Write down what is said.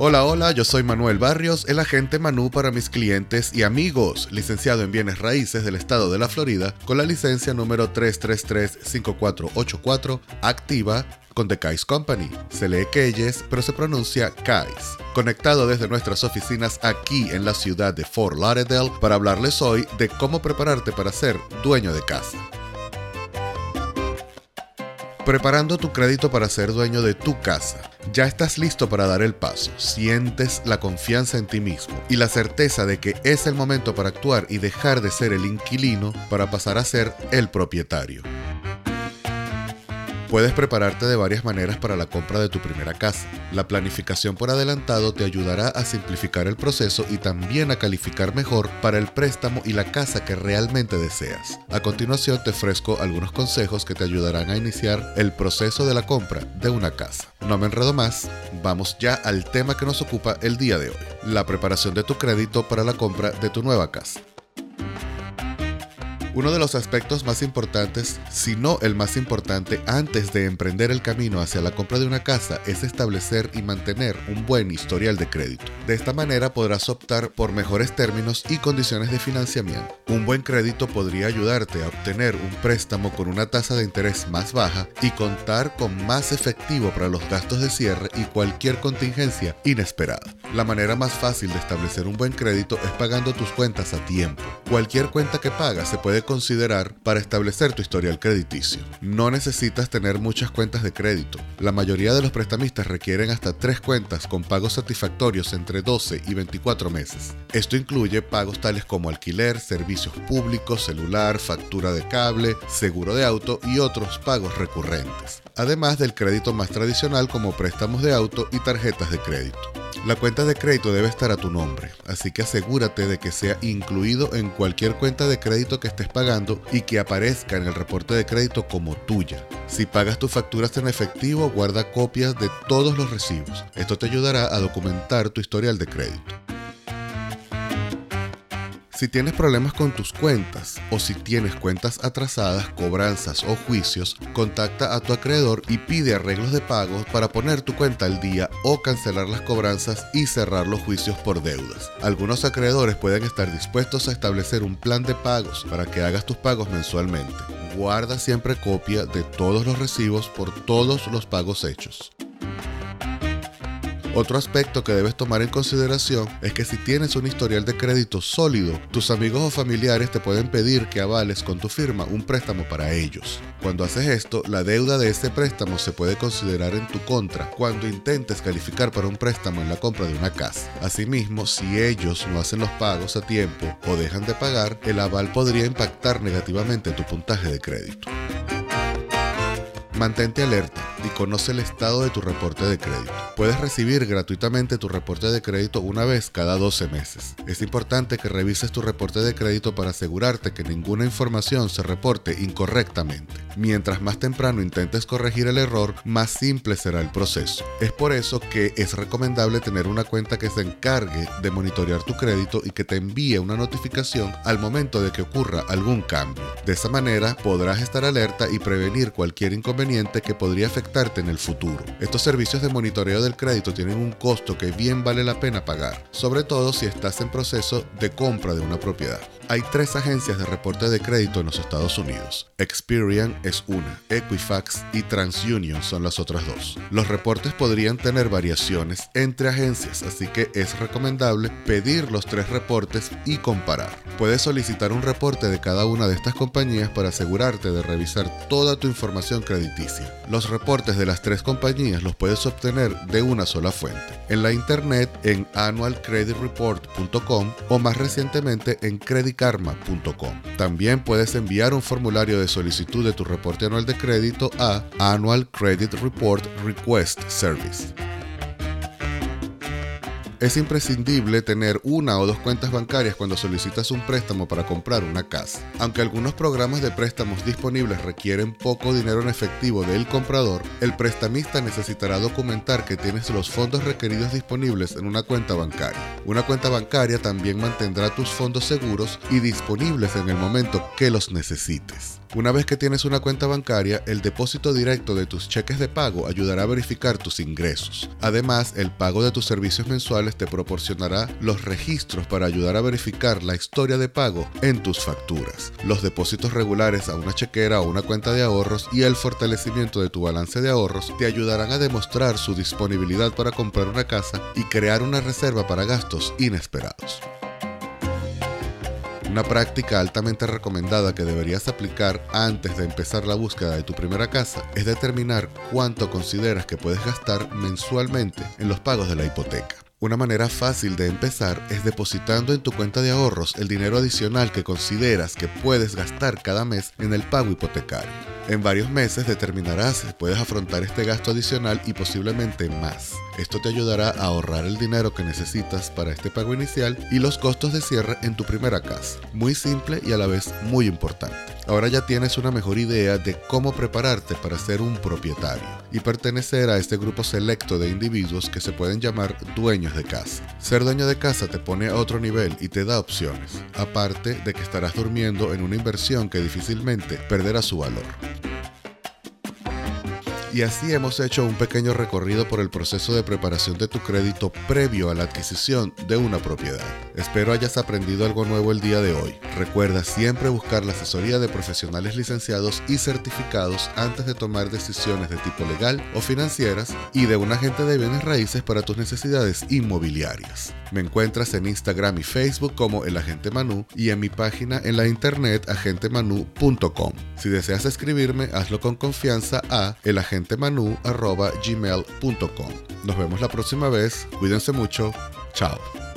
Hola, hola, yo soy Manuel Barrios, el agente Manú para mis clientes y amigos, licenciado en bienes raíces del estado de la Florida, con la licencia número 333-5484, activa con The Kais Company. Se lee Keyes, pero se pronuncia Kais. Conectado desde nuestras oficinas aquí en la ciudad de Fort Lauderdale para hablarles hoy de cómo prepararte para ser dueño de casa preparando tu crédito para ser dueño de tu casa. Ya estás listo para dar el paso, sientes la confianza en ti mismo y la certeza de que es el momento para actuar y dejar de ser el inquilino para pasar a ser el propietario. Puedes prepararte de varias maneras para la compra de tu primera casa. La planificación por adelantado te ayudará a simplificar el proceso y también a calificar mejor para el préstamo y la casa que realmente deseas. A continuación te ofrezco algunos consejos que te ayudarán a iniciar el proceso de la compra de una casa. No me enredo más, vamos ya al tema que nos ocupa el día de hoy, la preparación de tu crédito para la compra de tu nueva casa. Uno de los aspectos más importantes, si no el más importante, antes de emprender el camino hacia la compra de una casa es establecer y mantener un buen historial de crédito. De esta manera podrás optar por mejores términos y condiciones de financiamiento. Un buen crédito podría ayudarte a obtener un préstamo con una tasa de interés más baja y contar con más efectivo para los gastos de cierre y cualquier contingencia inesperada. La manera más fácil de establecer un buen crédito es pagando tus cuentas a tiempo. Cualquier cuenta que pagas se puede considerar para establecer tu historial crediticio. No necesitas tener muchas cuentas de crédito. La mayoría de los prestamistas requieren hasta tres cuentas con pagos satisfactorios entre 12 y 24 meses. Esto incluye pagos tales como alquiler, servicios públicos, celular, factura de cable, seguro de auto y otros pagos recurrentes. Además del crédito más tradicional como préstamos de auto y tarjetas de crédito. La cuenta de crédito debe estar a tu nombre, así que asegúrate de que sea incluido en cualquier cuenta de crédito que estés pagando y que aparezca en el reporte de crédito como tuya. Si pagas tus facturas en efectivo, guarda copias de todos los recibos. Esto te ayudará a documentar tu historial de crédito. Si tienes problemas con tus cuentas o si tienes cuentas atrasadas, cobranzas o juicios, contacta a tu acreedor y pide arreglos de pagos para poner tu cuenta al día o cancelar las cobranzas y cerrar los juicios por deudas. Algunos acreedores pueden estar dispuestos a establecer un plan de pagos para que hagas tus pagos mensualmente. Guarda siempre copia de todos los recibos por todos los pagos hechos. Otro aspecto que debes tomar en consideración es que si tienes un historial de crédito sólido, tus amigos o familiares te pueden pedir que avales con tu firma un préstamo para ellos. Cuando haces esto, la deuda de ese préstamo se puede considerar en tu contra cuando intentes calificar para un préstamo en la compra de una casa. Asimismo, si ellos no hacen los pagos a tiempo o dejan de pagar, el aval podría impactar negativamente tu puntaje de crédito. Mantente alerta y conoce el estado de tu reporte de crédito. Puedes recibir gratuitamente tu reporte de crédito una vez cada 12 meses. Es importante que revises tu reporte de crédito para asegurarte que ninguna información se reporte incorrectamente. Mientras más temprano intentes corregir el error, más simple será el proceso. Es por eso que es recomendable tener una cuenta que se encargue de monitorear tu crédito y que te envíe una notificación al momento de que ocurra algún cambio. De esa manera podrás estar alerta y prevenir cualquier inconveniente que podría afectarte en el futuro. Estos servicios de monitoreo del crédito tienen un costo que bien vale la pena pagar, sobre todo si estás en proceso de compra de una propiedad. Hay tres agencias de reporte de crédito en los Estados Unidos. Experian es una, Equifax y TransUnion son las otras dos. Los reportes podrían tener variaciones entre agencias, así que es recomendable pedir los tres reportes y comparar. Puedes solicitar un reporte de cada una de estas compañías para asegurarte de revisar toda tu información crediticia. Los reportes de las tres compañías los puedes obtener de una sola fuente, en la internet en annualcreditreport.com o más recientemente en Credit karma.com. También puedes enviar un formulario de solicitud de tu reporte anual de crédito a Annual Credit Report Request Service. Es imprescindible tener una o dos cuentas bancarias cuando solicitas un préstamo para comprar una casa. Aunque algunos programas de préstamos disponibles requieren poco dinero en efectivo del comprador, el prestamista necesitará documentar que tienes los fondos requeridos disponibles en una cuenta bancaria. Una cuenta bancaria también mantendrá tus fondos seguros y disponibles en el momento que los necesites. Una vez que tienes una cuenta bancaria, el depósito directo de tus cheques de pago ayudará a verificar tus ingresos. Además, el pago de tus servicios mensuales te proporcionará los registros para ayudar a verificar la historia de pago en tus facturas, los depósitos regulares a una chequera o una cuenta de ahorros y el fortalecimiento de tu balance de ahorros te ayudarán a demostrar su disponibilidad para comprar una casa y crear una reserva para gastos inesperados. Una práctica altamente recomendada que deberías aplicar antes de empezar la búsqueda de tu primera casa es determinar cuánto consideras que puedes gastar mensualmente en los pagos de la hipoteca. Una manera fácil de empezar es depositando en tu cuenta de ahorros el dinero adicional que consideras que puedes gastar cada mes en el pago hipotecario. En varios meses determinarás si puedes afrontar este gasto adicional y posiblemente más. Esto te ayudará a ahorrar el dinero que necesitas para este pago inicial y los costos de cierre en tu primera casa. Muy simple y a la vez muy importante. Ahora ya tienes una mejor idea de cómo prepararte para ser un propietario y pertenecer a este grupo selecto de individuos que se pueden llamar dueños de casa. Ser dueño de casa te pone a otro nivel y te da opciones, aparte de que estarás durmiendo en una inversión que difícilmente perderá su valor. Y así hemos hecho un pequeño recorrido por el proceso de preparación de tu crédito previo a la adquisición de una propiedad. Espero hayas aprendido algo nuevo el día de hoy. Recuerda siempre buscar la asesoría de profesionales licenciados y certificados antes de tomar decisiones de tipo legal o financieras y de un agente de bienes raíces para tus necesidades inmobiliarias. Me encuentras en Instagram y Facebook como El Agente Manu y en mi página en la internet agentemanu.com. Si deseas escribirme, hazlo con confianza a elagentemanu.gmail.com. Nos vemos la próxima vez. Cuídense mucho. Chao.